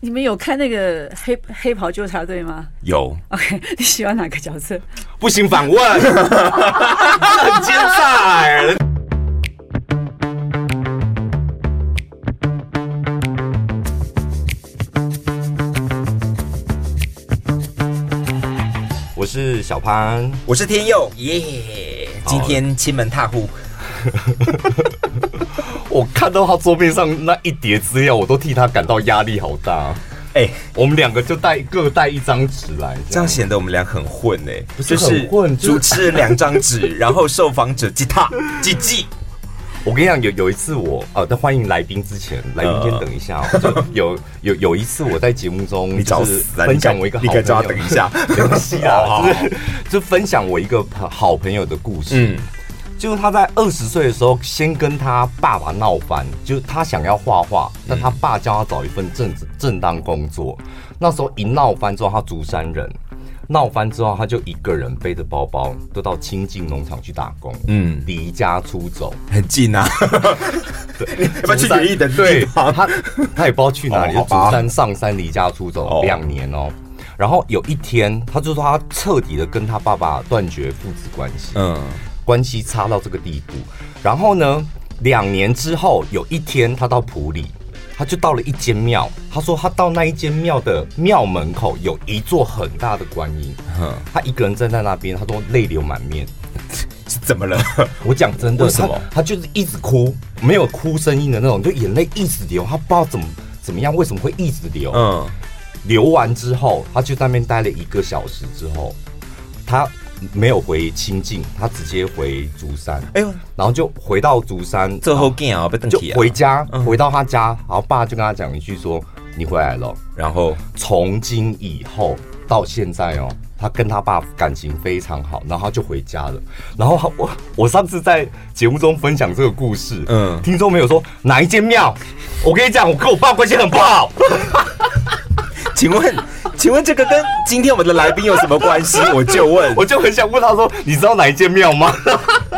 你们有看那个黑黑袍纠察队吗？有。OK，你喜欢哪个角色？不行，反问，很奸诈。我是小潘，我是天佑，耶、yeah！今天亲门踏户。我看到他桌面上那一叠资料，我都替他感到压力好大。哎、欸，我们两个就带各带一张纸来，这样显得我们俩很混哎、欸。不是很混，就是主持人两张纸，然后受访者吉他 吉吉。我跟你讲，有有一次我呃，在欢迎来宾之前，来宾先等一下、有有有一次我在节目中，你找死分享我一个好朋友，你等一下，没关系啊，就是就分享我一个好朋友的故事。嗯。就是他在二十岁的时候，先跟他爸爸闹翻，就是他想要画画，但他爸叫他找一份正正当工作。那时候一闹翻之后，他竹山人，闹翻之后他就一个人背着包包，都到清境农场去打工，嗯，离家出走，很近啊。对，要不要去远一点？对，他他也不知道去哪里，就竹山上山离家出走两年哦。然后有一天，他就说他彻底的跟他爸爸断绝父子关系，嗯。关系差到这个地步，然后呢，两年之后有一天，他到普里，他就到了一间庙。他说他到那一间庙的庙门口有一座很大的观音，他一个人站在那边，他说泪流满面。是怎么了？我讲真的，为什么？他就是一直哭，没有哭声音的那种，就眼泪一直流。他不知道怎么怎么样，为什么会一直流？嗯，流完之后，他就在那边待了一个小时之后，他。没有回清境，他直接回竹山。哎呦，然后就回到竹山，最后见啊，就回家，回到他家，然后爸就跟他讲一句说：“你回来了。”然后从今以后到现在哦，他跟他爸感情非常好，然后他就回家了。然后我我上次在节目中分享这个故事，嗯，听众没有说哪一间庙？我跟你讲，我跟我爸关系很不好。请问？请问这个跟今天我们的来宾有什么关系？我就问，我就很想问他说，你知道哪一间庙吗？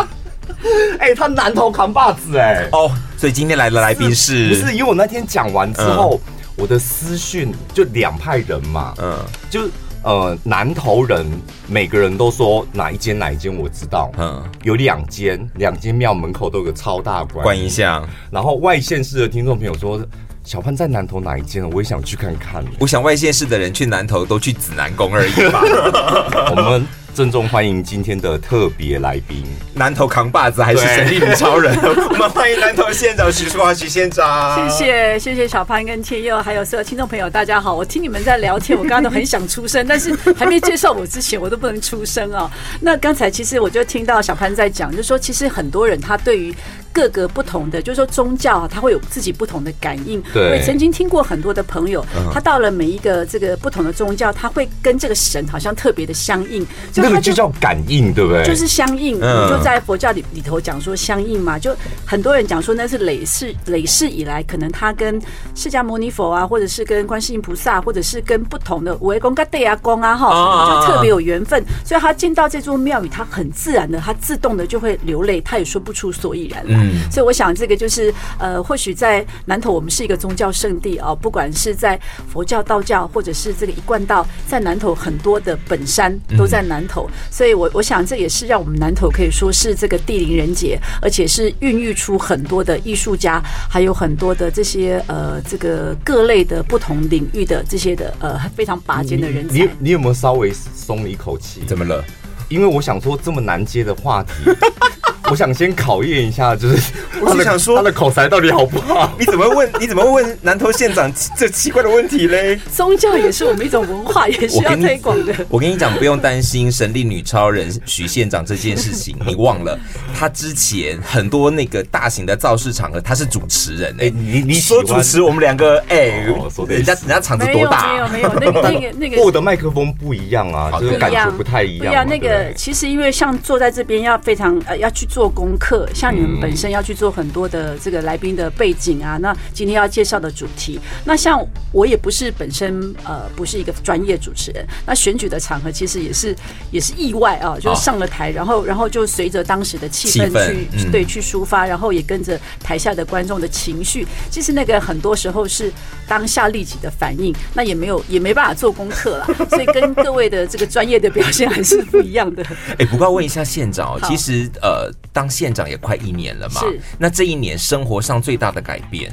哎、欸，他南头扛把子哎、欸。哦，所以今天来的来宾是？不是，因为我那天讲完之后，嗯、我的私讯就两派人嘛，嗯，就呃南投人每个人都说哪一间哪一间我知道，嗯，有两间，两间庙门口都有个超大观观音像，然后外县市的听众朋友说。小潘在南投哪一间？我也想去看看。我想外县市的人去南投都去紫南宫而已吧。我们郑重欢迎今天的特别来宾——南投扛把子还是神力女超人？我们欢迎南投县长徐淑华徐县长。谢谢谢谢小潘跟天佑，还有所有听众朋友，大家好。我听你们在聊天，我刚刚都很想出声，但是还没介绍我之前，我都不能出声啊。那刚才其实我就听到小潘在讲，就是说其实很多人他对于。各个不同的，就是说宗教啊，他会有自己不同的感应。对，我也曾经听过很多的朋友，他到了每一个这个不同的宗教，他会跟这个神好像特别的相应。就那个就叫感应，对不对？就是相应。嗯，就在佛教里里头讲说相应嘛，就很多人讲说那是累世累世以来，可能他跟释迦牟尼佛啊，或者是跟观世音菩萨，或者是跟不同的五位公、跟对啊公啊哈，就特别有缘分。所以他进到这座庙宇，他很自然的，他自动的就会流泪，他也说不出所以然来。嗯，所以我想这个就是呃，或许在南投我们是一个宗教圣地啊，不管是在佛教、道教，或者是这个一贯道，在南投很多的本山都在南投，所以我我想这也是让我们南投可以说是这个地灵人杰，而且是孕育出很多的艺术家，还有很多的这些呃这个各类的不同领域的这些的呃非常拔尖的人才。你你，你有没有稍微松了一口气？怎么了？因为我想说这么难接的话题。我想先考验一下，就是我是想说他的口才到底好不好？你怎么问？你怎么问南投县长这奇怪的问题嘞？宗教也是我们一种文化，也需要推广的。我跟你讲，不用担心神力女超人许县长这件事情。你忘了，他之前很多那个大型的造势场合，他是主持人哎、欸。你你说主持，我们两个哎，人家人家场子多大？没有没有没有，那个那个 那个，我的麦克风不一样啊，就是感觉不太一样。对呀，那个其实因为像坐在这边要非常呃要去做。做功课，像你们本身要去做很多的这个来宾的背景啊，那今天要介绍的主题，那像我也不是本身呃不是一个专业主持人，那选举的场合其实也是也是意外啊，就是上了台，然后然后就随着当时的气氛去、嗯、对去抒发，然后也跟着台下的观众的情绪，其实那个很多时候是当下立即的反应，那也没有也没办法做功课了，所以跟各位的这个专业的表现还是不一样的。哎、欸，不过问一下县长，其实呃，当县长也快一年了嘛，是那这一年生活上最大的改变？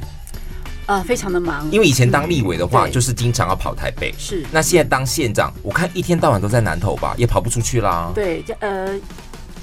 呃，非常的忙，因为以前当立委的话，就是经常要跑台北，是。那现在当县长，我看一天到晚都在南投吧，也跑不出去啦。对，呃。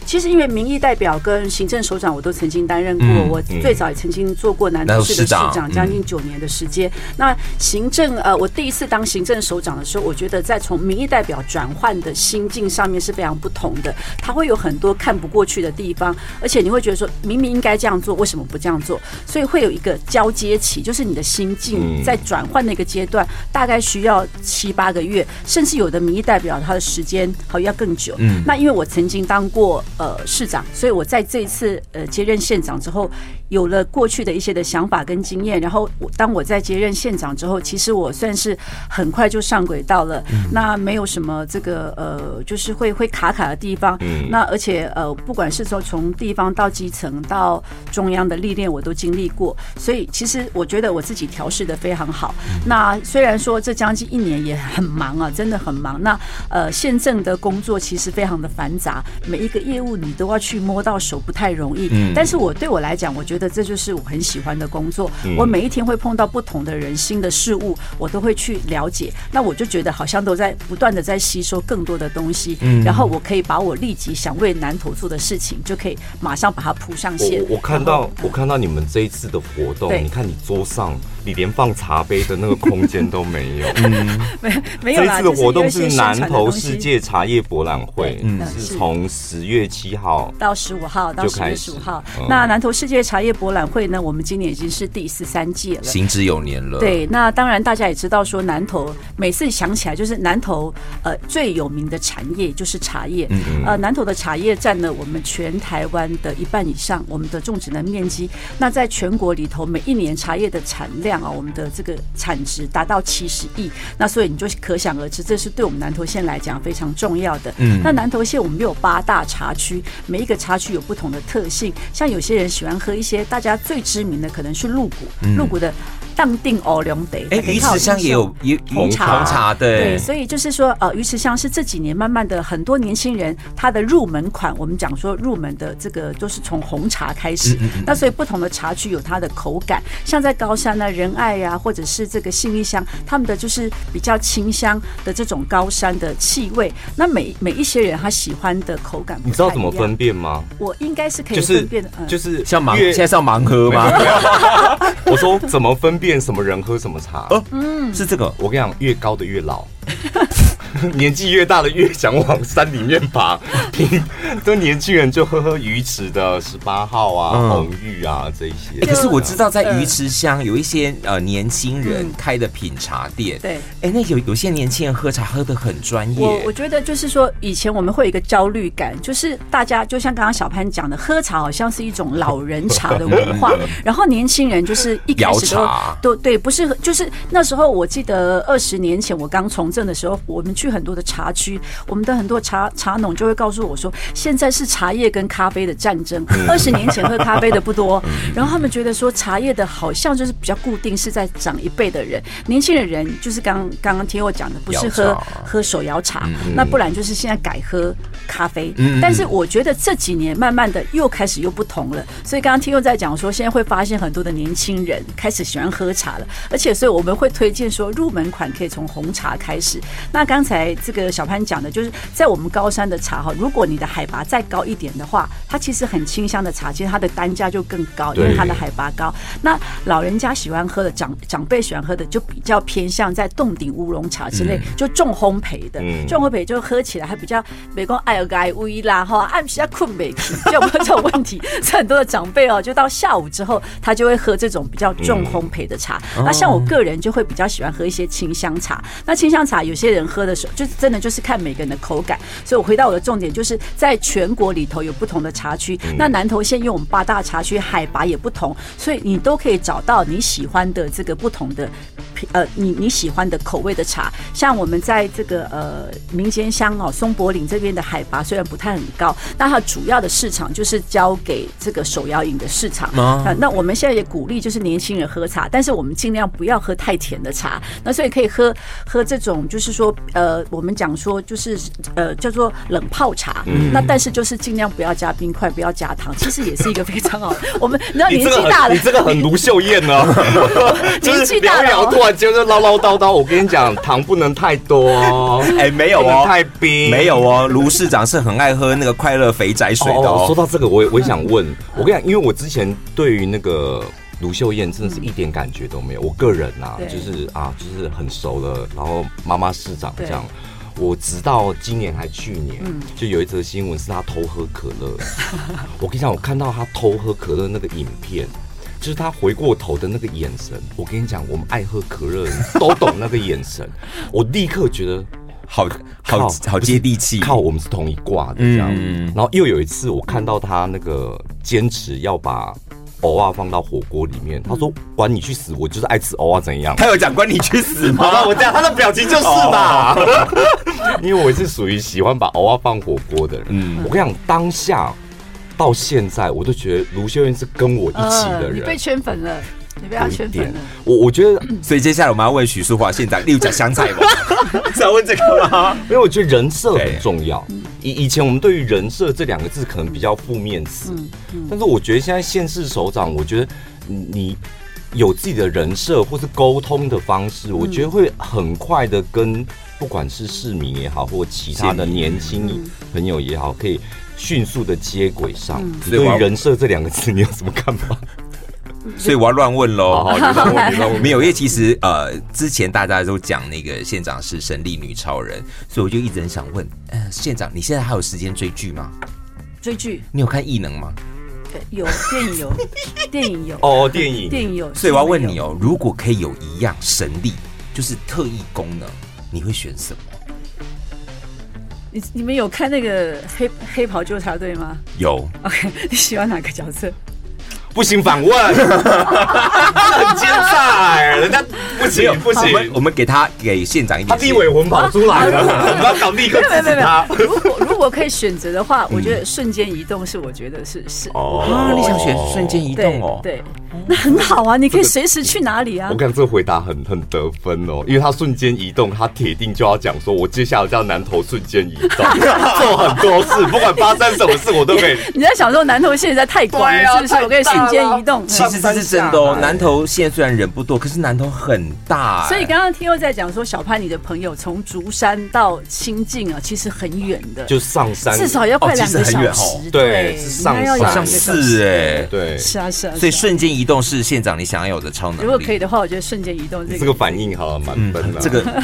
其实，因为民意代表跟行政首长，我都曾经担任过。我最早也曾经做过南投市的市长，将近九年的时间。那行政呃，我第一次当行政首长的时候，我觉得在从民意代表转换的心境上面是非常不同的。他会有很多看不过去的地方，而且你会觉得说，明明应该这样做，为什么不这样做？所以会有一个交接期，就是你的心境在转换的一个阶段，大概需要七八个月，甚至有的民意代表他的时间好要更久。嗯，那因为我曾经当过。呃，市长，所以我在这一次呃接任县长之后，有了过去的一些的想法跟经验，然后当我在接任县长之后，其实我算是很快就上轨道了。那没有什么这个呃，就是会会卡卡的地方。那而且呃，不管是说从地方到基层到中央的历练，我都经历过，所以其实我觉得我自己调试的非常好。那虽然说这将近一年也很忙啊，真的很忙。那呃，县政的工作其实非常的繁杂，每一个业务。你都要去摸到手，不太容易。嗯，但是我对我来讲，我觉得这就是我很喜欢的工作。我每一天会碰到不同的人、新的事物，我都会去了解。那我就觉得好像都在不断的在吸收更多的东西。嗯，然后我可以把我立即想为南投做的事情，就可以马上把它铺上线。我，我看到，我看到你们这一次的活动，你看你桌上。你连放茶杯的那个空间都没有。嗯，没没有。这次的活动是南投世界茶叶博览会，嗯，是从十月七号到十五号到十月十五号。那南投世界茶叶博览会呢？我们今年已经是第十三届了，行之有年了。对，那当然大家也知道说，南投每次想起来就是南投呃最有名的产业就是茶叶。嗯嗯。呃，南投的茶叶占了我们全台湾的一半以上，我们的种植的面积。那在全国里头，每一年茶叶的产量。啊，我们的这个产值达到七十亿，那所以你就可想而知，这是对我们南投县来讲非常重要的。嗯，那南投县我们有八大茶区，每一个茶区有不同的特性。像有些人喜欢喝一些大家最知名的，可能是鹿谷，鹿谷的。当定哦，龙得。哎，鱼池乡也有也红茶，红茶对对，所以就是说，呃，鱼池乡是这几年慢慢的很多年轻人他的入门款，我们讲说入门的这个都是从红茶开始。嗯嗯嗯，那所以不同的茶区有它的口感，像在高山呢，仁爱呀，或者是这个信义乡，他们的就是比较清香的这种高山的气味。那每每一些人他喜欢的口感，你知道怎么分辨吗？我应该是可以分辨的，就是、嗯、就是像盲，现在是要盲喝吗？我说怎么分辨？什么人喝什么茶？哦，嗯，是这个。我跟你讲，越高的越老。年纪越大的越想往山里面爬，平 都年轻人就喝喝鱼池的十八号啊、嗯、红玉啊这一些。可是我知道在鱼池乡有一些呃年轻人开的品茶店，对，哎，那有有些年轻人喝茶喝的很专业。我我觉得就是说，以前我们会有一个焦虑感，就是大家就像刚刚小潘讲的，喝茶好像是一种老人茶的文化，然后年轻人就是一开始都都对，不是就是那时候我记得二十年前我刚从政的时候，我们去。去很多的茶区，我们的很多茶茶农就会告诉我说，现在是茶叶跟咖啡的战争。二十年前喝咖啡的不多，然后他们觉得说茶叶的好像就是比较固定，是在长一辈的人，年轻的人就是刚刚刚听我讲的，不是喝喝手摇茶，那不然就是现在改喝咖啡。但是我觉得这几年慢慢的又开始又不同了，所以刚刚听又在讲说，现在会发现很多的年轻人开始喜欢喝茶了，而且所以我们会推荐说入门款可以从红茶开始。那刚才。来，这个小潘讲的，就是在我们高山的茶哈，如果你的海拔再高一点的话，它其实很清香的茶，其实它的单价就更高，因为它的海拔高。那老人家喜欢喝的，长长辈喜欢喝的，就比较偏向在洞顶乌龙茶之类，就重烘焙的，重烘焙就喝起来还比较没讲爱尔威啦哈，按比较困没起，就有没有这种问题？所以很多的长辈哦，就到下午之后，他就会喝这种比较重烘焙的茶。那像我个人就会比较喜欢喝一些清香茶。那清香茶有些人喝的时候。是就是真的就是看每个人的口感。所以我回到我的重点，就是在全国里头有不同的茶区。那南投县因为我们八大茶区海拔也不同，所以你都可以找到你喜欢的这个不同的。呃，你你喜欢的口味的茶，像我们在这个呃民间乡哦松柏岭这边的海拔虽然不太很高，那它主要的市场就是交给这个手摇饮的市场啊、呃。那我们现在也鼓励就是年轻人喝茶，但是我们尽量不要喝太甜的茶。那所以可以喝喝这种就是说呃我们讲说就是呃叫做冷泡茶，嗯、那但是就是尽量不要加冰块，不要加糖，其实也是一个非常好。我们你知道年纪大了，你这个很卢秀燕呢，年纪大了突然。就是唠唠叨叨，我跟你讲，糖不能太多哦。哎，没有哦，太冰，没有哦。卢市长是很爱喝那个快乐肥宅水的哦。说到这个，我也我也想问，我跟你讲，因为我之前对于那个卢秀燕真的是一点感觉都没有。我个人啊，就是啊，就是很熟了，然后妈妈市长这样。我直到今年还去年，就有一则新闻是他偷喝可乐。我跟你讲，我看到他偷喝可乐那个影片。就是他回过头的那个眼神，我跟你讲，我们爱喝可乐的人都懂那个眼神。我立刻觉得好好好接地气，靠，我们是同一挂的这样。嗯、然后又有一次，我看到他那个坚持要把蚵仔放到火锅里面，他说：“管你去死，我就是爱吃藕啊怎样？”他有讲“管你去死”吗？我这样，他的表情就是吧。因为我是属于喜欢把藕啊放火锅的人。嗯，我跟你讲，当下。到现在，我都觉得卢秀燕是跟我一起的人。呃、你被圈粉了，你被他圈粉了。我我觉得，所以接下来我们要问许淑华县长，例如讲香菜吧，是要问这个吗？因为我觉得人设很重要。以以前我们对于人设这两个字可能比较负面词，嗯嗯、但是我觉得现在县市首长，我觉得你有自己的人设或是沟通的方式，我觉得会很快的跟不管是市民也好，或其他的年轻朋友也好，可以。迅速的接轨上，所以人设这两个字，你有什么看法？所以我要乱问喽。没有，因为其实呃，之前大家都讲那个县长是神力女超人，所以我就一直很想问，呃，县长，你现在还有时间追剧吗？追剧？你有看异能吗？有电影有，电影有 哦，电影电影有。所以我要问你哦，如果可以有一样神力，就是特异功能，你会选什么？你你们有看那个黑黑袍纠察队吗？有。OK，你喜欢哪个角色？不行，反问，很奸诈，人家不行不行，我们给他给县长一点，他地尾魂跑出来了，我们要搞立刻制止他。如果如果可以选择的话，我觉得瞬间移动是我觉得是是哦，你想选瞬间移动哦？对，那很好啊，你可以随时去哪里啊？我看这个回答很很得分哦，因为他瞬间移动，他铁定就要讲说，我接下来叫南投瞬间移动，做很多事，不管发生什么事，我都可以。你在想说南投现在太广了，是不是？我可以。瞬间移动，其实这是真的哦。南投县虽然人不多，可是南投很大。所以刚刚听又在讲说，小潘你的朋友从竹山到清境啊，其实很远的，就上山至少要快两个小时。对，上山好像是哎，对，是啊是啊。所以瞬间移动是县长你想要有的超能力。如果可以的话，我觉得瞬间移动这个反应好蛮笨的。这个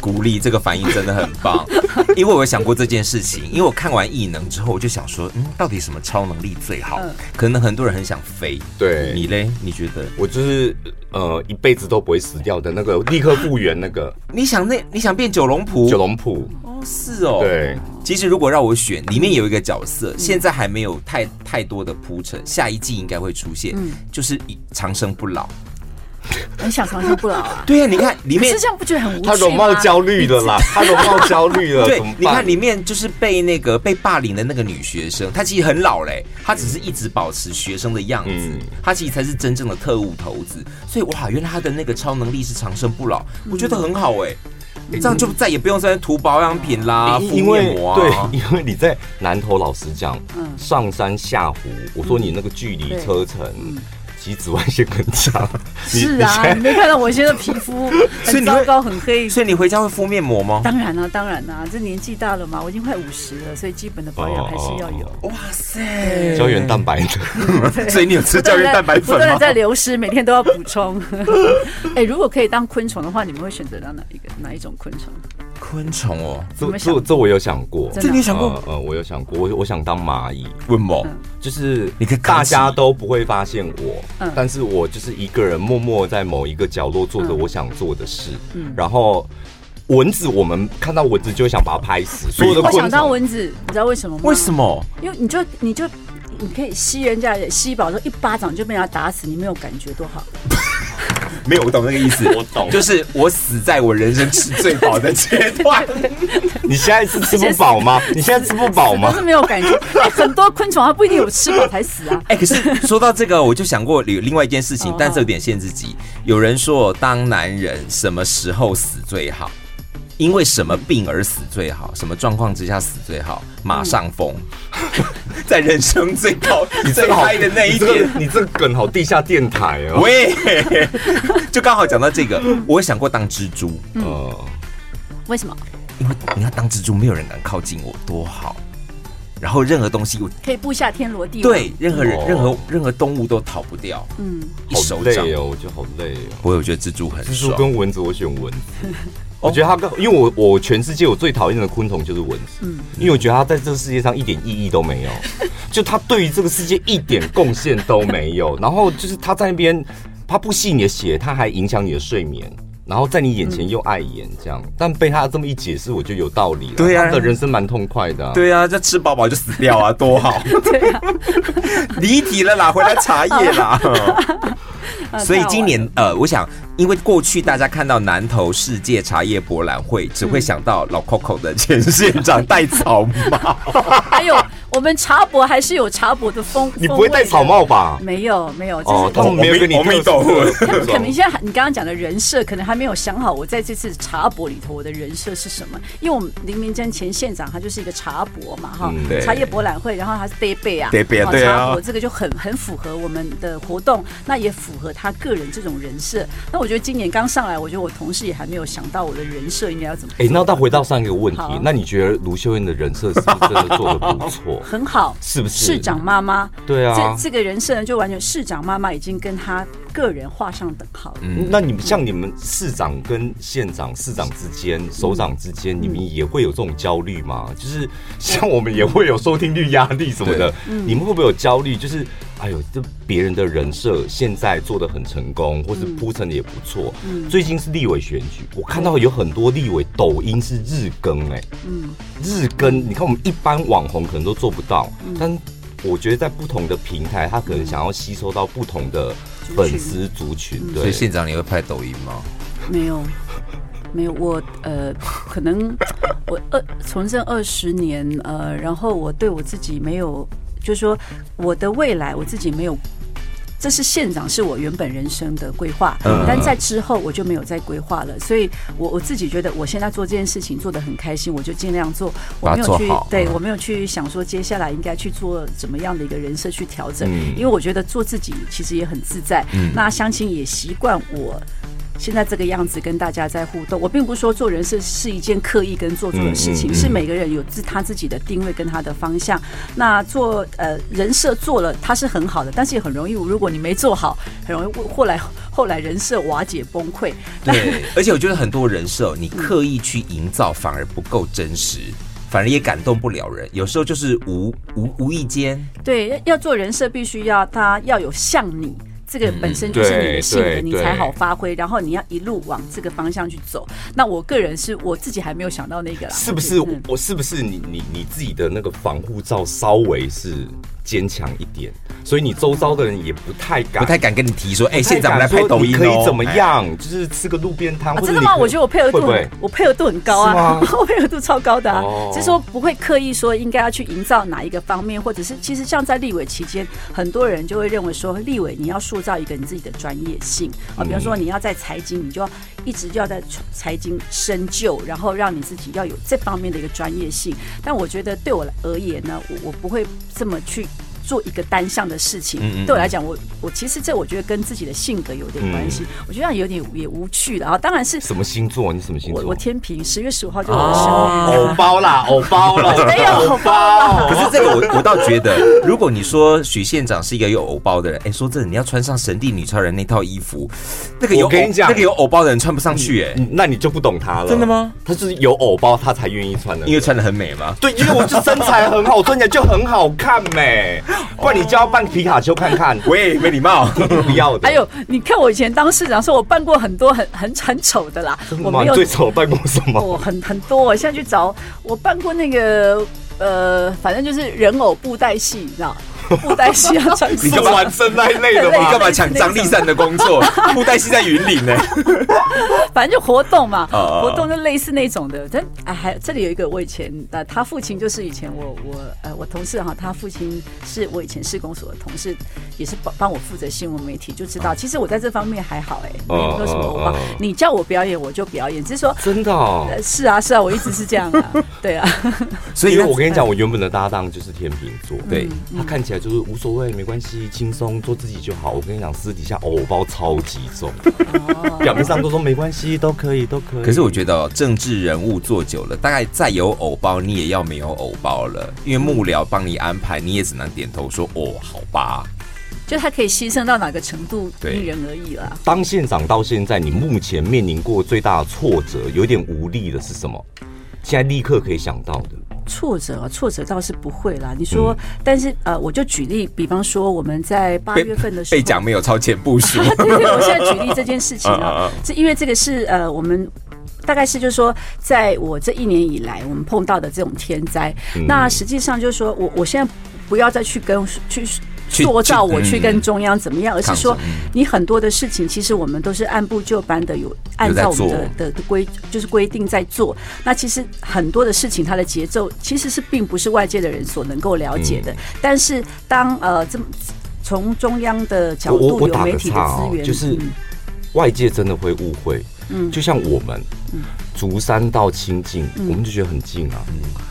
鼓励，这个反应真的很棒。因为我有想过这件事情，因为我看完异能之后，我就想说，嗯，到底什么超能力最好？可能很多人很想飞，对。你嘞？你觉得？我就是呃，一辈子都不会死掉的那个，立刻复原那个。你想那？你想变九龙谱？九龙谱？哦，是哦。对，其实如果让我选，里面有一个角色，现在还没有太太多的铺陈，下一季应该会出现，就是长生不老。很想长生不老啊！对呀，你看里面，是这样不觉得很无趣？他容貌焦虑的啦，他容貌焦虑了。对，你看里面就是被那个被霸凌的那个女学生，她其实很老嘞，她只是一直保持学生的样子，她其实才是真正的特务头子。所以哇，原来她的那个超能力是长生不老，我觉得很好哎，这样就再也不用再涂保养品啦、敷面膜啊。对，因为你在南投，老实讲，上山下湖，我说你那个距离车程。其实紫外线很强，是啊，你没看到我现在皮肤 很糟糕，很黑，所以你回家会敷面膜吗？当然啊，当然啦，这年纪大了嘛，我已经快五十了，所以基本的保养还是要有。哇塞，胶原蛋白的，所以你有吃胶原蛋白粉吗？不断在流失，每天都要补充。哎，如果可以当昆虫的话，你们会选择当哪一个？哪一种昆虫？昆虫哦，这这这我有想过，这你想过？呃，我有想过，我我想当蚂蚁。为什么？就是你看大家都不会发现我，但是我就是一个人默默在某一个角落做着我想做的事，然后蚊子，我们看到蚊子就想把它拍死。所有的我想当蚊子，你知道为什么吗？为什么？因为你就你就你可以吸人家吸饱，之后一巴掌就被人家打死，你没有感觉多好。没有，我懂那个意思。我懂，就是我死在我人生吃最饱的阶段。你现在是吃不饱吗？你现在吃不饱吗？是，是没有感觉。很多昆虫它不一定有吃饱才死啊。哎、欸，可是说到这个，我就想过有另外一件事情，但是有点限制级。有人说，当男人什么时候死最好？因为什么病而死最好？什么状况之下死最好？马上疯，嗯、在人生最高、你最嗨的那一天，你这个梗好地下电台哦。喂，就刚好讲到这个，我也想过当蜘蛛。嗯，呃、为什么？因为你要当蜘蛛，没有人敢靠近我，多好。然后任何东西我可以布下天罗地网，对，任何人、哦、任何任何动物都逃不掉。嗯，一手好累哦，我觉得好累哦。我有觉得蜘蛛很蜘蛛跟蚊子，我选蚊子。我觉得它跟，因为我我全世界我最讨厌的昆虫就是蚊子，嗯，因为我觉得它在这个世界上一点意义都没有，就它对于这个世界一点贡献都没有。然后就是它在那边，它不吸你的血，它还影响你的睡眠，然后在你眼前又碍眼这样。但被他这么一解释，我就有道理了。对呀，他的人生蛮痛快的。对呀，这吃饱饱就死掉啊，多好。对啊，离题了啦，回来茶叶啦。所以今年呃，我想，因为过去大家看到南投世界茶叶博览会，只会想到老 Coco 的前县长戴草帽，还有。我们茶博还是有茶博的风，你不会戴草帽吧？没有，没有。哦，他们没有跟你没懂。可能现在你刚刚讲的人设，可能还没有想好。我在这次茶博里头，我的人设是什么？因为我们林明溱前县长他就是一个茶博嘛，哈，茶叶博览会，然后他是杯杯啊，杯杯啊，对啊。茶博这个就很很符合我们的活动，那也符合他个人这种人设。那我觉得今年刚上来，我觉得我同事也还没有想到我的人设应该要怎么。哎，那到回到上一个问题，那你觉得卢秀燕的人设是不是真的做的不错？很好，是不是？市长妈妈？对啊，这这个人设呢，就完全市长妈妈已经跟他个人画上等号了。嗯，那你们像你们市长跟县长、市长之间、首长之间，你们也会有这种焦虑吗？就是像我们也会有收听率压力什么的，你们会不会有焦虑？就是哎呦，这别人的人设现在做的很成功，或是铺陈的也不错。嗯，最近是立委选举，我看到有很多立委抖音是日更，哎，嗯，日更，你看我们一般网红可能都做不到，但我觉得在不同的平台，他可能想要吸收到不同的粉丝族群。对，所以县长你会拍抖音吗？没有，没有，我呃，可能我二从政二十年，呃，然后我对我自己没有。就是说，我的未来我自己没有，这是县长是我原本人生的规划，但在之后我就没有再规划了。所以我我自己觉得，我现在做这件事情做的很开心，我就尽量做。我没有去，对我没有去想说接下来应该去做怎么样的一个人设去调整，因为我觉得做自己其实也很自在。那相亲也习惯我。现在这个样子跟大家在互动，我并不是说做人设是一件刻意跟做作的事情，是每个人有自他自己的定位跟他的方向。那做呃人设做了，他是很好的，但是也很容易，如果你没做好，很容易后来后来人设瓦解崩溃。对，而且我觉得很多人设你刻意去营造反而不够真实，反而也感动不了人。有时候就是无无无意间，对，要做人设必须要他要有像你。这个本身就是你的性格，你才好发挥。然后你要一路往这个方向去走。那我个人是我自己还没有想到那个啦。是不是我是不是你你你自己的那个防护罩稍微是坚强一点，所以你周遭的人也不太敢不太敢跟你提说，哎，现在我们来拍抖音可以怎么样？就是吃个路边摊。真的吗？我觉得我配合度我配合度很高啊，我配合度超高的啊。就是说不会刻意说应该要去营造哪一个方面，或者是其实像在立委期间，很多人就会认为说，立委你要说。塑造一个你自己的专业性啊，比方说你要在财经，你就要一直就要在财经深究，然后让你自己要有这方面的一个专业性。但我觉得对我而言呢，我我不会这么去。做一个单向的事情，对我来讲，我我其实这我觉得跟自己的性格有点关系。我觉得有点也无趣的啊。当然是什么星座？你什么星座？我天平，十月十五号就是我的生日。偶包啦，偶包了，没有偶包。可是这个我我倒觉得，如果你说许县长是一个有偶包的人，哎，说真的，你要穿上神力女超人那套衣服，那个有我跟你讲，那个有偶包的人穿不上去，哎，那你就不懂他了。真的吗？他是有偶包，他才愿意穿的，因为穿的很美嘛。对，因为我这身材很好，穿起来就很好看，美。不然你就要扮皮卡丘看看。喂，没礼貌，不要的。还有，你看我以前当市长，说我扮过很多很很很丑的啦。我没有最丑扮过什么？我很很多，我现在去找，我扮过那个呃，反正就是人偶布袋戏，你知道。布袋戏要穿，你干嘛玩生那一类的吗？你干嘛抢张丽善的工作？布袋戏在云岭呢，反正就活动嘛，活动就类似那种的。但哎，还这里有一个我以前呃，他父亲就是以前我我呃我同事哈，他父亲是我以前市公所的同事，也是帮帮我负责新闻媒体，就知道其实我在这方面还好哎，没有什么我帮你叫我表演我就表演，只是说真的哦，是啊是啊，我一直是这样啊，对啊。所以我跟你讲，我原本的搭档就是天秤座，对他看起来。就是无所谓，没关系，轻松做自己就好。我跟你讲，私底下偶包超级重，表面上都说没关系，都可以，都可以。可是我觉得政治人物做久了，大概再有偶包，你也要没有偶包了，因为幕僚帮你安排，你也只能点头说哦，好吧。就他可以牺牲到哪个程度，因人而异啦。当县长到现在，你目前面临过最大的挫折，有点无力的是什么？现在立刻可以想到的。挫折啊，挫折倒是不会啦。你说，嗯、但是呃，我就举例，比方说我们在八月份的时候被讲没有超前部署。对 对，我现在举例这件事情啊，是因为这个是呃，我们大概是就是说，在我这一年以来，我们碰到的这种天灾。嗯、那实际上就是说我我现在不要再去跟去。塑造我去跟中央怎么样，而是说你很多的事情，其实我们都是按部就班的，有按照我们的的规就是规定在做。那其实很多的事情，它的节奏其实是并不是外界的人所能够了解的。但是当呃这么从中央的角度有媒体的资源，就是外界真的会误会。嗯，就像我们。竹山到清境，我们就觉得很近啊，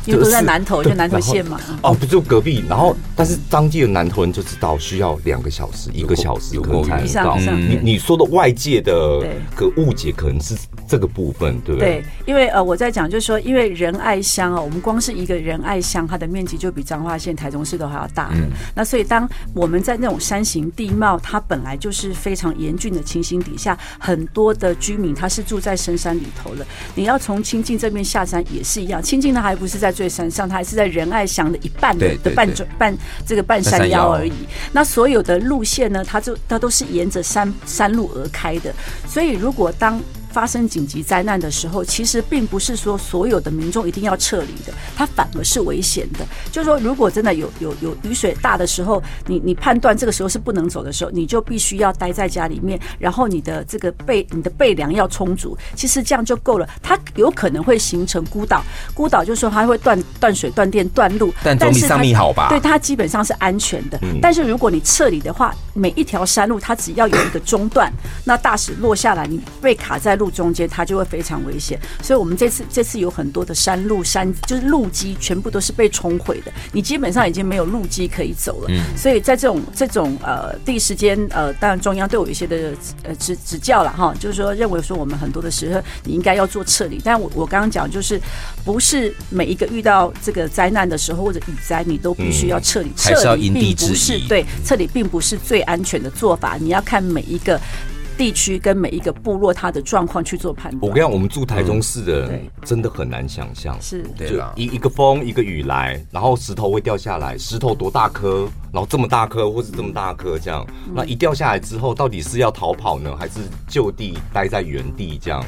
因为都在南投，就南投县嘛。哦，不就隔壁？然后，但是当地的南投人就知道需要两个小时、一个小时可能才到。你你说的外界的个误解，可能是这个部分，对不对？对，因为呃，我在讲就是说，因为仁爱乡哦，我们光是一个仁爱乡，它的面积就比彰化县、台中市都还要大。嗯。那所以，当我们在那种山形地貌，它本来就是非常严峻的情形底下，很多的居民他是住在深山里头的。你要从清境这边下山也是一样，清境呢还不是在最山上，它还是在仁爱乡的一半的的半半这个半山腰。而已。那所有的路线呢，它就它都是沿着山山路而开的，所以如果当发生紧急灾难的时候，其实并不是说所有的民众一定要撤离的，它反而是危险的。就是说，如果真的有有有雨水大的时候，你你判断这个时候是不能走的时候，你就必须要待在家里面，然后你的这个备你的备粮要充足，其实这样就够了。它有可能会形成孤岛，孤岛就是说它会断断水、断电、断路，但总比上面好吧？对，它基本上是安全的。嗯、但是如果你撤离的话，每一条山路它只要有一个中断，那大石落下来，你被卡在。路中间它就会非常危险，所以我们这次这次有很多的山路山就是路基全部都是被冲毁的，你基本上已经没有路基可以走了。嗯，所以在这种这种呃第一时间呃，当然中央对我有一些的呃指指教了哈，就是说认为说我们很多的时候你应该要做撤离，但我我刚刚讲就是不是每一个遇到这个灾难的时候或者雨灾你都必须要撤离，嗯、撤离并不是对撤离并不是最安全的做法，你要看每一个。地区跟每一个部落，它的状况去做判断。我跟你讲，我们住台中市的人真的很难想象，是。对了，一一个风一个雨来，然后石头会掉下来，石头多大颗，然后这么大颗或是这么大颗这样，那一掉下来之后，到底是要逃跑呢，还是就地待在原地这样？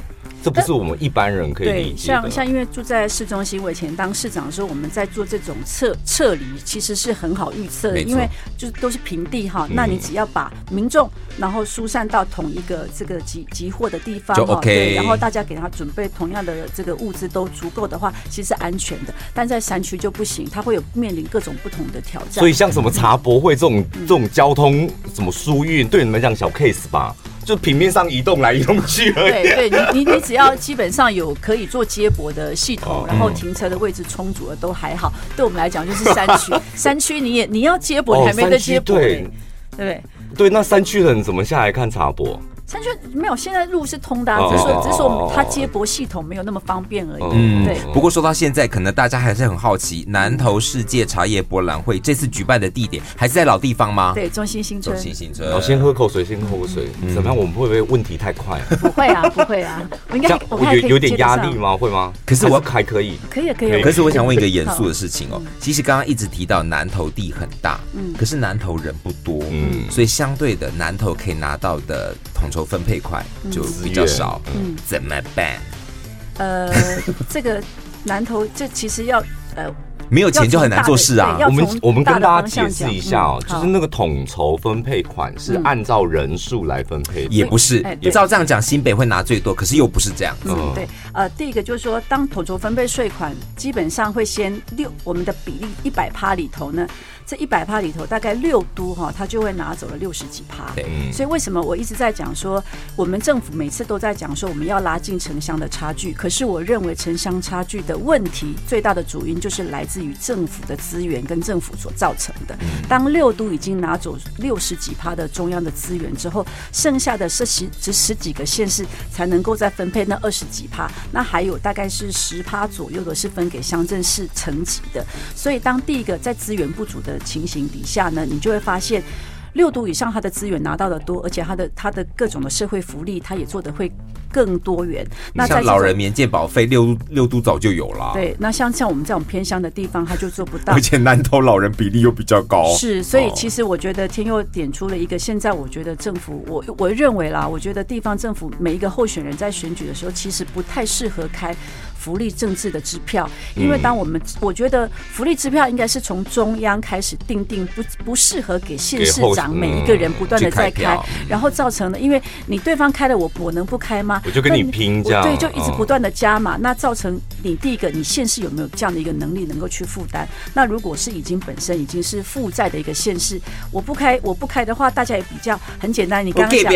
这不是我们一般人可以理解的。像像因为住在市中心，我以前当市长的时候，我们在做这种撤撤离，其实是很好预测的，因为就是都是平地哈。那你只要把民众然后疏散到同一个这个集集货的地方，就 OK。然后大家给他准备同样的这个物资都足够的话，其实是安全的。但在山区就不行，它会有面临各种不同的挑战。所以像什么茶博会这种这种交通什么疏运，对你们来讲小 case 吧。就平面上移动来移动去而已。对，对你你你只要基本上有可以做接驳的系统，然后停车的位置充足了都还好。对我们来讲就是山区，山区你也你要接驳，你还没得接驳，对对对，那山区的人怎么下来看茶博？三圈没有，现在路是通的，只是说只是说它接驳系统没有那么方便而已。嗯，对。不过说到现在，可能大家还是很好奇，南投世界茶叶博览会这次举办的地点还是在老地方吗？对，中心新村。中心新村。我先喝口水，先喝口水。怎么样？我们会不会问题太快？不会啊，不会啊。我应该我有有点压力吗？会吗？可是我还可以，可以可以。可是我想问一个严肃的事情哦。其实刚刚一直提到南投地很大，嗯，可是南投人不多，嗯，所以相对的南投可以拿到的统筹分配款就比较少，嗯，怎么办？呃，这个南投这其实要呃。没有钱就很难做事啊！我们我们跟大家解释一下哦，就是那个统筹分配款是按照人数来分配，也不是。照这样讲，新北会拿最多，可是又不是这样。嗯，对。呃，第一个就是说，当统筹分配税款基本上会先六，我们的比例一百趴里头呢。这一百趴里头，大概六都哈，他就会拿走了六十几趴。对，所以为什么我一直在讲说，我们政府每次都在讲说，我们要拉近城乡的差距。可是我认为城乡差距的问题最大的主因就是来自于政府的资源跟政府所造成的。当六都已经拿走六十几趴的中央的资源之后，剩下的是十只十几个县市才能够再分配那二十几趴，那还有大概是十趴左右的是分给乡镇市层级的。所以当第一个在资源不足的情形底下呢，你就会发现，六度以上，他的资源拿到的多，而且他的他的各种的社会福利，他也做的会更多元。那像老人年健保费，六六度早就有了。对，那像像我们这种偏乡的地方，他就做不到。而且南投老人比例又比较高。是，所以其实我觉得天佑点出了一个，现在我觉得政府，我我认为啦，我觉得地方政府每一个候选人在选举的时候，其实不太适合开福利政治的支票，因为当我们我觉得福利支票应该是从中央开始定定，不不适合给县市长。每一个人不断的在开，然后造成了，因为你对方开了，我我能不开吗？我就跟你拼这样，对，就一直不断的加嘛。那造成你第一个，你县市有没有这样的一个能力能够去负担？那如果是已经本身已经是负债的一个县市，我不开，我不开的话，大家也比较很简单。你刚刚讲，你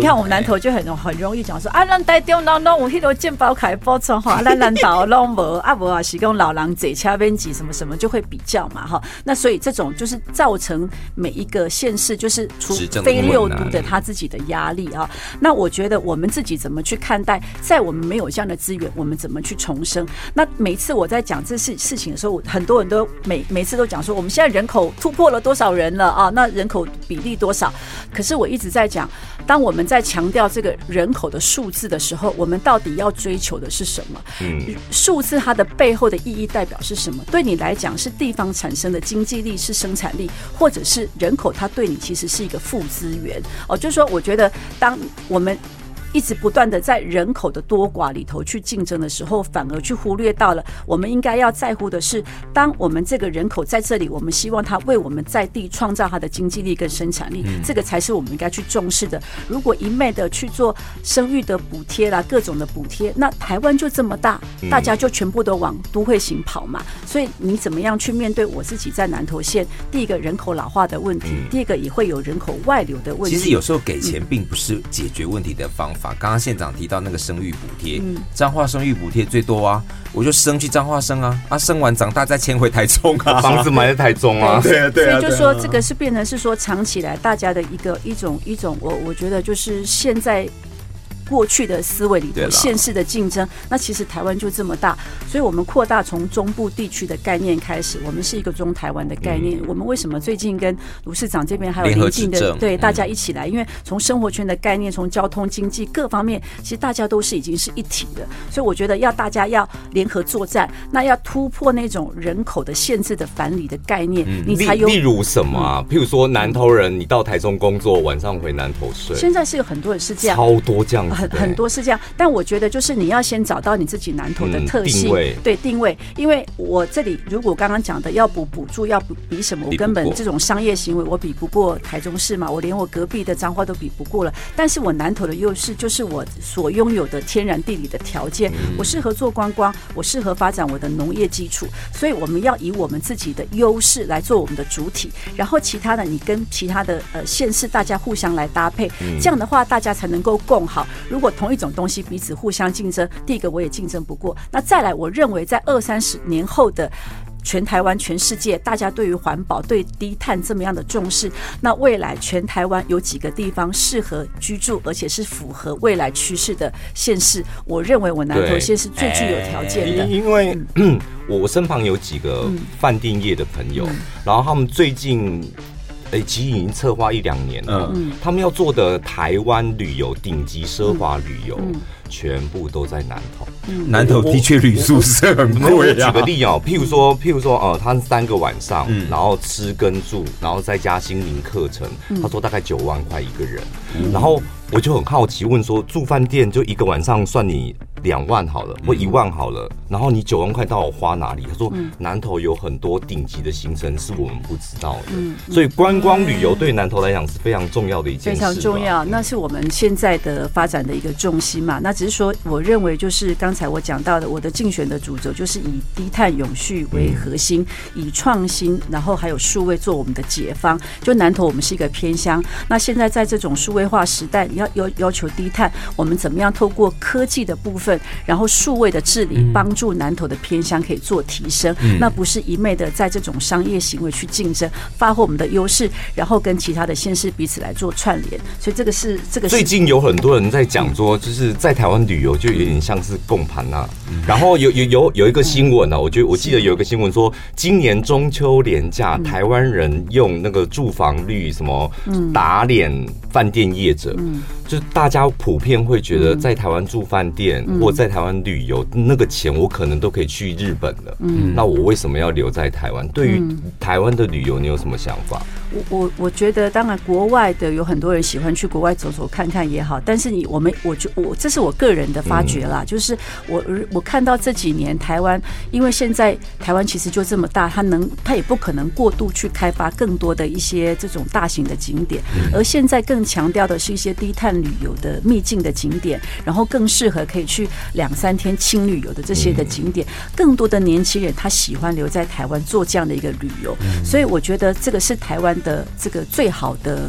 看我们南投就很很容易讲说啊，咱台中啷啷，我迄个健保卡补充哈，咱南投啷无啊无啊，是讲老人坐车边挤什么什么就会比较嘛哈。那所以这种就是。造成每一个县市就是除非六都的他自己的压力啊。那我觉得我们自己怎么去看待，在我们没有这样的资源，我们怎么去重生？那每次我在讲这事事情的时候，很多人都每每次都讲说，我们现在人口突破了多少人了啊？那人口比例多少？可是我一直在讲，当我们在强调这个人口的数字的时候，我们到底要追求的是什么？嗯，数字它的背后的意义代表是什么？对你来讲是地方产生的经济力，是生产力。或者是人口，它对你其实是一个负资源哦，就是说，我觉得当我们。一直不断的在人口的多寡里头去竞争的时候，反而去忽略到了我们应该要在乎的是，当我们这个人口在这里，我们希望他为我们在地创造他的经济力跟生产力，这个才是我们应该去重视的。如果一昧的去做生育的补贴啦，各种的补贴，那台湾就这么大，大家就全部都往都会型跑嘛。所以你怎么样去面对我自己在南投县第一个人口老化的问题，第二个也会有人口外流的问题。其实有时候给钱并不是解决问题的方法。刚刚县长提到那个生育补贴，彰化生育补贴最多啊，我就生去彰化生啊，啊生完长大再迁回台中啊，房子买在台中啊，对啊对啊，所以就说这个是变成是说藏起来大家的一个一种一种，我我觉得就是现在。过去的思维里头，现实的竞争，那其实台湾就这么大，所以我们扩大从中部地区的概念开始，我们是一个中台湾的概念。我们为什么最近跟卢市长这边还有邻近的对大家一起来？因为从生活圈的概念，从交通经济各方面，其实大家都是已经是一体的。所以我觉得要大家要联合作战，那要突破那种人口的限制的反理的概念，你才有。例如什么啊？譬如说南投人，你到台中工作，晚上回南投睡。现在是有很多人是这样，超多这样。很很多是这样，但我觉得就是你要先找到你自己南投的特性，对定位。因为我这里如果刚刚讲的要补补助，要补比什么，我根本这种商业行为我比不过台中市嘛，我连我隔壁的彰化都比不过了。但是我南投的优势就是我所拥有的天然地理的条件，我适合做观光，我适合发展我的农业基础，所以我们要以我们自己的优势来做我们的主体，然后其他的你跟其他的呃县市大家互相来搭配，这样的话大家才能够共好。如果同一种东西彼此互相竞争，第一个我也竞争不过。那再来，我认为在二三十年后的全台湾、全世界大家对于环保、对低碳这么样的重视，那未来全台湾有几个地方适合居住，而且是符合未来趋势的县市，我认为我南投县是最具有条件的。因为嗯，我我身旁有几个饭店业的朋友，然后他们最近。哎，其实已经策划一两年了。嗯，他们要做的台湾旅游顶级奢华旅游，全部都在南投。嗯，南投的确旅宿是很贵。啊举个例哦，譬如说，譬如说，呃，他三个晚上，然后吃跟住，然后再加心灵课程，他说大概九万块一个人。然后我就很好奇，问说，住饭店就一个晚上算你？两万好了，或一万好了，然后你九万块到我花哪里？他说南投有很多顶级的行程是我们不知道的，所以观光旅游对南投来讲是非常重要的一件事。非常重要，那是我们现在的发展的一个重心嘛。那只是说，我认为就是刚才我讲到的，我的竞选的主轴就是以低碳永续为核心，以创新，然后还有数位做我们的解方。就南投我们是一个偏乡，那现在在这种数位化时代，你要要要求低碳，我们怎么样透过科技的部分？然后数位的治理帮助南投的偏乡可以做提升，嗯、那不是一昧的在这种商业行为去竞争，发挥我们的优势，然后跟其他的县市彼此来做串联。所以这个是这个是。最近有很多人在讲说，就是在台湾旅游就有点像是共盘呐。然后有有有有一个新闻呢、啊，我觉得我记得有一个新闻说，今年中秋连假，台湾人用那个住房率什么打脸饭店业者。嗯就大家普遍会觉得，在台湾住饭店或在台湾旅游，那个钱我可能都可以去日本了。嗯，那我为什么要留在台湾？对于台湾的旅游，你有什么想法？我我我觉得，当然国外的有很多人喜欢去国外走走看看也好，但是你我们我就我这是我个人的发觉啦，就是我我看到这几年台湾，因为现在台湾其实就这么大，它能它也不可能过度去开发更多的一些这种大型的景点，而现在更强调的是一些低碳。旅游的秘境的景点，然后更适合可以去两三天轻旅游的这些的景点，更多的年轻人他喜欢留在台湾做这样的一个旅游，所以我觉得这个是台湾的这个最好的。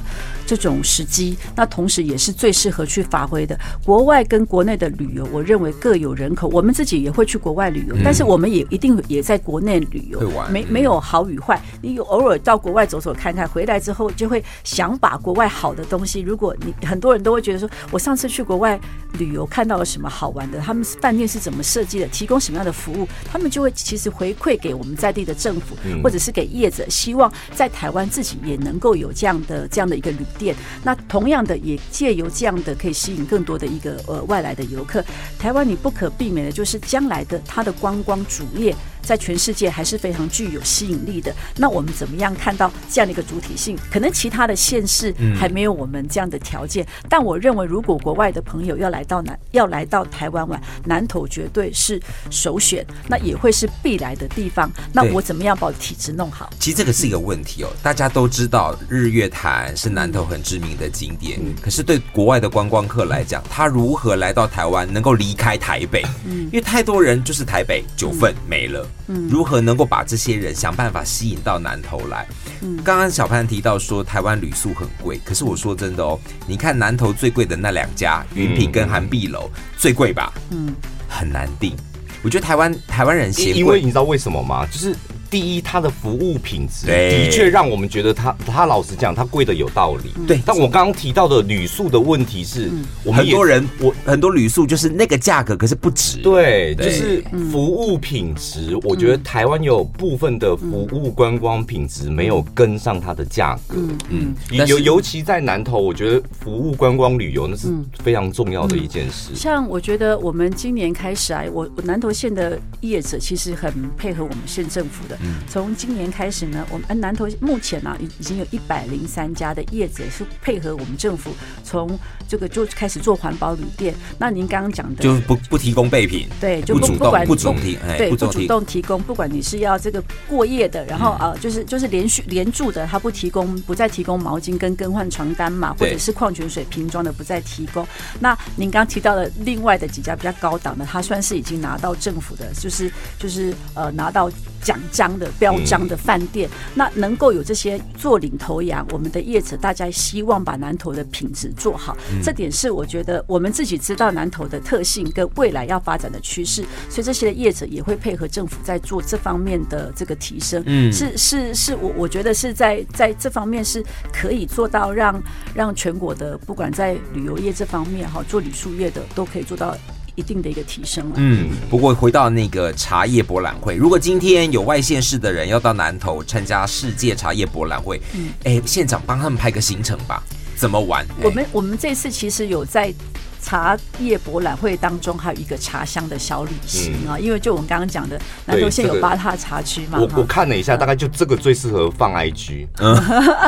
这种时机，那同时也是最适合去发挥的。国外跟国内的旅游，我认为各有人口。我们自己也会去国外旅游，但是我们也一定也在国内旅游。没没有好与坏，你有偶尔到国外走走看看，回来之后就会想把国外好的东西。如果你很多人都会觉得说，我上次去国外旅游看到了什么好玩的，他们饭店是怎么设计的，提供什么样的服务，他们就会其实回馈给我们在地的政府，或者是给业者，希望在台湾自己也能够有这样的这样的一个旅。店，那同样的也借由这样的可以吸引更多的一个呃外来的游客。台湾你不可避免的就是将来的它的观光主业。在全世界还是非常具有吸引力的。那我们怎么样看到这样的一个主体性？可能其他的县市还没有我们这样的条件，嗯、但我认为，如果国外的朋友要来到南，要来到台湾玩，南投绝对是首选，那也会是必来的地方。那我怎么样把我体质弄好？其实这个是一个问题哦。大家都知道日月潭是南投很知名的景点，嗯、可是对国外的观光客来讲，他如何来到台湾，能够离开台北？嗯，因为太多人就是台北九份没了。如何能够把这些人想办法吸引到南投来？嗯，刚刚小潘提到说台湾旅宿很贵，可是我说真的哦，你看南投最贵的那两家云品跟韩碧楼最贵吧？嗯，很难定。我觉得台湾台湾人嫌贵，因为你知道为什么吗？就是。第一，它的服务品质的确让我们觉得它，它老实讲，它贵的有道理。对，但我刚刚提到的旅宿的问题是，我们很多人，我很多旅宿就是那个价格，可是不值。对，就是服务品质，我觉得台湾有部分的服务观光品质没有跟上它的价格。嗯，尤尤其在南投，我觉得服务观光旅游那是非常重要的一件事。像我觉得我们今年开始啊，我我南投县的业者其实很配合我们县政府的。从今年开始呢，我们南投目前呢、啊，已已经有一百零三家的业者是配合我们政府，从这个就开始做环保旅店。那您刚刚讲的，就是不不提供备品，对，就不不管不主动提，对，不主动提供，不管你是要这个过夜的，然后啊，就是就是连续连住的，他不提供，不再提供毛巾跟更换床单嘛，或者是矿泉水瓶装的不再提供。那您刚提到的另外的几家比较高档的，他算是已经拿到政府的，就是就是呃拿到奖章。章的标章的饭店，那能够有这些做领头羊，我们的业者大家希望把南投的品质做好，这点是我觉得我们自己知道南投的特性跟未来要发展的趋势，所以这些业者也会配合政府在做这方面的这个提升。嗯，是是是我我觉得是在在这方面是可以做到让让全国的不管在旅游业这方面哈，做旅宿业的都可以做到。一定的一个提升了。嗯，不过回到那个茶叶博览会，如果今天有外县市的人要到南投参加世界茶叶博览会，嗯，哎，县长帮他们拍个行程吧，怎么玩？我们我们这次其实有在。茶叶博览会当中还有一个茶香的小旅行啊，因为就我们刚刚讲的南投县有八大茶区嘛，我我看了一下，大概就这个最适合放 IG，嗯，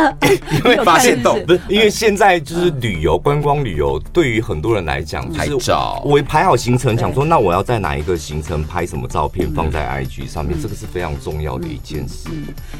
因为发现到不是，因为现在就是旅游观光旅游，对于很多人来讲，拍照，我排好行程，想说那我要在哪一个行程拍什么照片放在 IG 上面，这个是非常重要的一件事，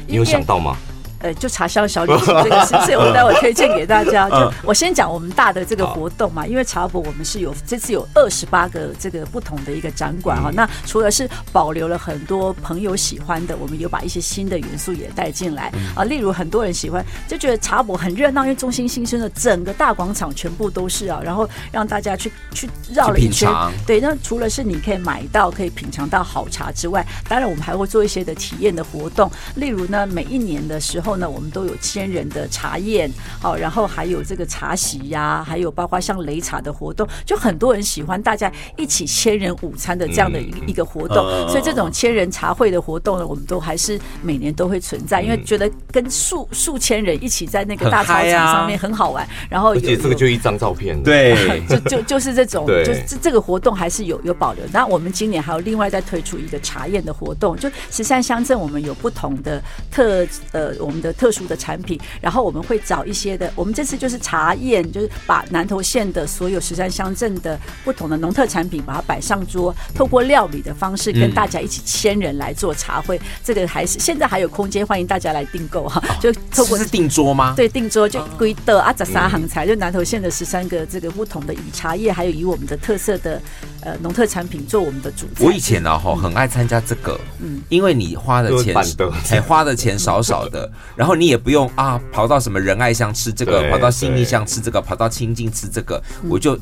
你有想到吗？呃，就茶香小旅行这个事，所以我待会推荐给大家。就我先讲我们大的这个活动嘛，因为茶博我们是有这次有二十八个这个不同的一个展馆哈。那除了是保留了很多朋友喜欢的，我们有把一些新的元素也带进来啊。例如很多人喜欢就觉得茶博很热闹，因为中心新生的整个大广场全部都是啊，然后让大家去去绕了一圈。对，那除了是你可以买到可以品尝到好茶之外，当然我们还会做一些的体验的活动。例如呢，每一年的时候。呢，我们都有千人的茶宴，好，然后还有这个茶席呀，还有包括像擂茶的活动，就很多人喜欢大家一起千人午餐的这样的一个一个活动，所以这种千人茶会的活动呢，我们都还是每年都会存在，因为觉得跟数数千人一起在那个大操场上面很好玩，然后而且这个就一张照片，对，就就就是这种，就这这个活动还是有有保留。那我们今年还有另外再推出一个茶宴的活动，就十三乡镇我们有不同的特呃我们。的特殊的产品，然后我们会找一些的，我们这次就是茶宴，就是把南投县的所有十三乡镇的不同的农特产品，把它摆上桌，透过料理的方式跟大家一起千人来做茶会。嗯、这个还是现在还有空间，欢迎大家来订购哈。就透过是订桌吗？对，订桌就归的阿扎沙行材，就南投县的十三个这个不同的以茶叶，还有以我们的特色的呃农特产品做我们的主。我以前呢哈很爱参加这个，嗯，因为你花的钱才花的钱少少的。然后你也不用啊，跑到什么仁爱乡吃这个，跑到信义乡吃这个，跑到清境吃这个，我就。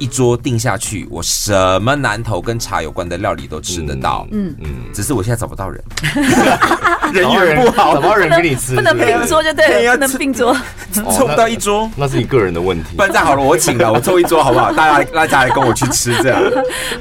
一桌定下去，我什么南投跟茶有关的料理都吃得到。嗯嗯，只是我现在找不到人，人缘不好，找不到人给你吃，不能并桌就对了，不能并桌，凑不到一桌，那是你个人的问题。不然这样好了，我请了，我凑一桌好不好？大家大家来跟我去吃这样。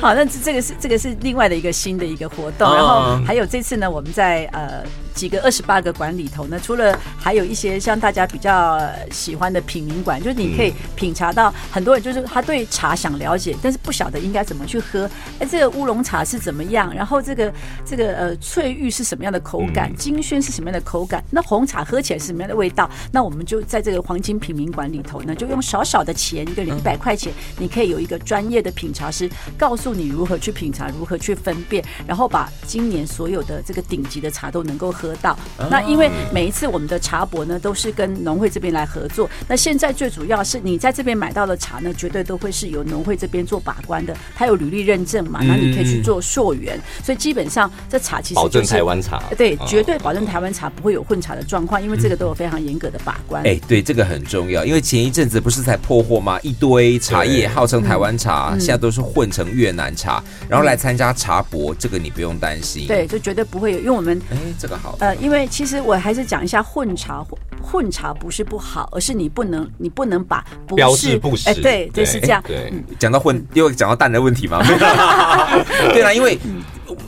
好，那这个是这个是另外的一个新的一个活动，然后还有这次呢，我们在呃。几个二十八个馆里头呢，除了还有一些像大家比较喜欢的品茗馆，就是你可以品茶到很多人就是他对茶想了解，但是不晓得应该怎么去喝。哎，这个乌龙茶是怎么样？然后这个这个呃翠玉是什么样的口感？金萱是什么样的口感？那红茶喝起来是什么样的味道？那我们就在这个黄金品茗馆里头呢，就用少少的钱，一个一百块钱，你可以有一个专业的品茶师告诉你如何去品茶，如何去分辨，然后把今年所有的这个顶级的茶都能够喝。得到那，因为每一次我们的茶博呢，都是跟农会这边来合作。那现在最主要是你在这边买到的茶呢，绝对都会是由农会这边做把关的，它有履历认证嘛，那你可以去做溯源。所以基本上这茶其实保证台湾茶，对，绝对保证台湾茶不会有混茶的状况，因为这个都有非常严格的把关。哎，对，这个很重要，因为前一阵子不是才破获吗？一堆茶叶号称台湾茶，现在都是混成越南茶，然后来参加茶博，这个你不用担心。对，就绝对不会有，因为我们哎，这个好。呃，因为其实我还是讲一下混茶，混茶不是不好，而是你不能，你不能把不是标志不实。哎，对对是这样。对，讲到混，又讲到蛋的问题嘛。对啊，因为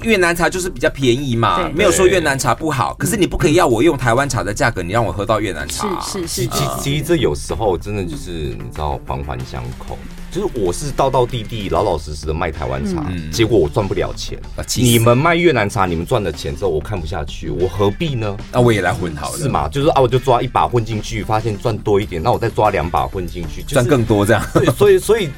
越南茶就是比较便宜嘛，没有说越南茶不好，可是你不可以要我用台湾茶的价格，你让我喝到越南茶。是是是。其实其实这有时候真的就是你知道环环相扣。就是我是道道地地、老老实实的卖台湾茶，嗯、结果我赚不了钱。啊、你们卖越南茶，你们赚了钱之后，我看不下去，我何必呢？那我也来混好了，是吗？就是啊，我就抓一把混进去，发现赚多一点，那我再抓两把混进去，赚、就是、更多这样。所以，所以，所以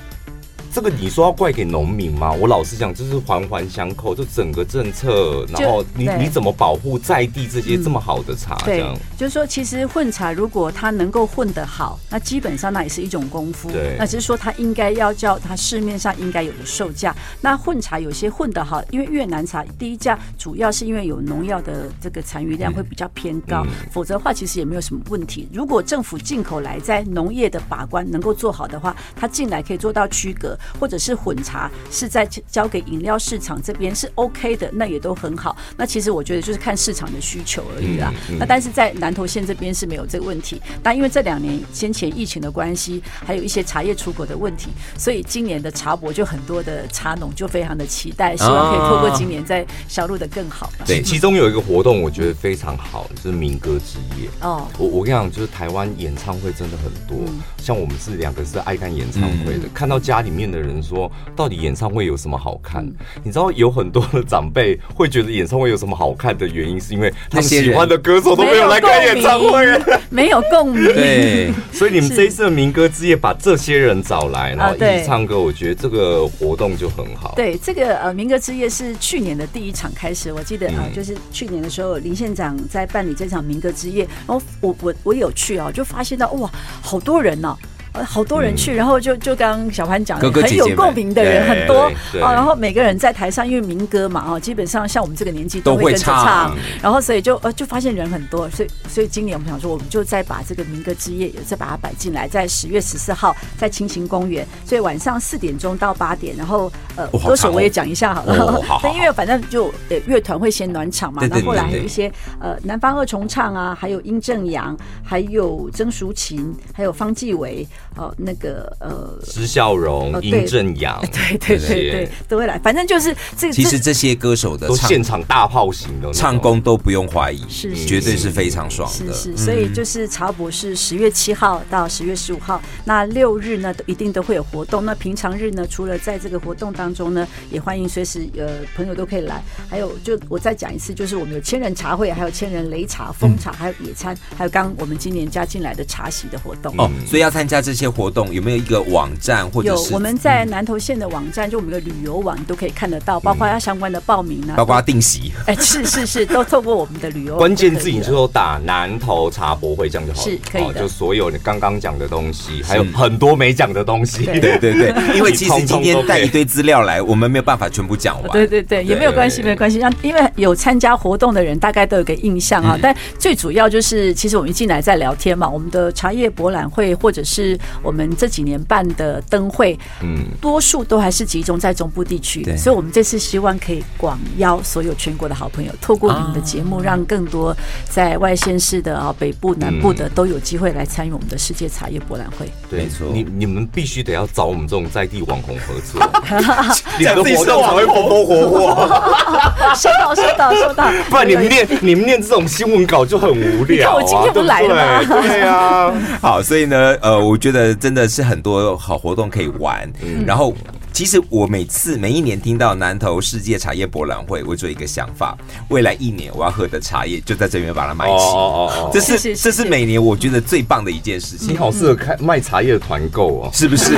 这个你说要怪给农民吗？我老实讲，就是环环相扣，就整个政策，然后你你怎么保护在地这些这么好的茶？这样，就是说，其实混茶如果它能够混得好，那基本上那也是一种功夫。对，那只是说它应该要叫它市面上应该有的售价。那混茶有些混得好，因为越南茶第一价主要是因为有农药的这个残余量会比较偏高，否则的话其实也没有什么问题。如果政府进口来在农业的把关能够做好的话，它进来可以做到区隔，或者是混茶是在交给饮料市场这边是 OK 的，那也都很好。那其实我觉得就是看市场的需求而已啦。那但是在南投县这边是没有这个问题。但因为这两年先前疫情的关系，还有一些茶叶出口的问题，所以今年的茶博就很多的茶农就非常的期待，希望可以透过今年再销路的更好。对，其中有一个活动我觉得非常好，就是民歌之夜。哦，我我跟你讲，就是台湾演唱会真的很多，像我们是两个是爱看演唱会的，看到家里面的人说，到底演唱会有什么好看？你知道有很多的长辈会觉得演唱会有什么好看的原因，是因为他们喜欢的歌手都没有来开演唱会，没有共鸣。对，所以你们这一次的民歌之夜把这些人找来，然后一起唱歌，我觉得这个活动就很好。对，这个呃民歌之夜是去年的第一场开始，我记得啊，就是去年的时候林县长在办理这场民歌之夜，然后我我我有去啊，就发现到哇，好多人呢。呃，好多人去，然后就就刚刚小潘讲的，很有共鸣的人很多。啊。然后每个人在台上，因为民歌嘛，哦，基本上像我们这个年纪都会跟着唱，然后所以就呃就发现人很多，所以所以今年我们想说，我们就再把这个民歌之夜也再把它摆进来，在十月十四号在清行公园，所以晚上四点钟到八点，然后呃歌手我也讲一下好了，但因为反正就呃乐团会先暖场嘛，然后后来还有一些呃南方二重唱啊，还有殷正阳，还有曾淑琴，还有方季惟。哦，那个呃，施孝荣、殷正阳，对对对对，都会来。反正就是这个。其实这些歌手的都现场大炮型的唱功都不用怀疑，是绝对是非常爽的。是是，所以就是茶博是十月七号到十月十五号，那六日呢都一定都会有活动。那平常日呢，除了在这个活动当中呢，也欢迎随时呃朋友都可以来。还有就我再讲一次，就是我们有千人茶会，还有千人擂茶、风茶，还有野餐，还有刚我们今年加进来的茶席的活动。哦，所以要参加这些。些活动有没有一个网站或者是？有，我们在南投县的网站，就我们的旅游网都可以看得到，包括它相关的报名啊，包括定席。哎，是是是，都透过我们的旅游。关键字你就打南投茶博会这样就好了，是可以的。就所有你刚刚讲的东西，还有很多没讲的东西。对对对，因为其实今天带一堆资料来，我们没有办法全部讲完。对对对，也没有关系，没有关系。让因为有参加活动的人，大概都有个印象啊。但最主要就是，其实我们一进来在聊天嘛，我们的茶叶博览会，或者是我们这几年。办的灯会，嗯，多数都还是集中在中部地区，对，所以我们这次希望可以广邀所有全国的好朋友，透过你们的节目，让更多在外县市的啊、北部、南部的都有机会来参与我们的世界茶叶博览会。对，没错，你你们必须得要找我们这种在地网红合作，你的活动才会风风火火。收到，收到，收到。不然你们念你们念这种新闻稿就很无聊啊。我今天不来了吗？对啊。好，所以呢，呃，我觉得真的是很。多好活动可以玩，嗯、然后其实我每次每一年听到南投世界茶叶博览会，我就有一个想法，未来一年我要喝的茶叶就在这边把它买齐。哦哦哦，这是这是每年我觉得最棒的一件事情。你好适合开卖茶叶的团购哦，是不是？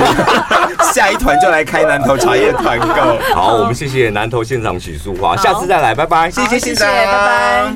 下一团就来开南投茶叶团购。好，我们谢谢南投县长许淑华，好下次再来，拜拜。谢谢谢谢，拜拜。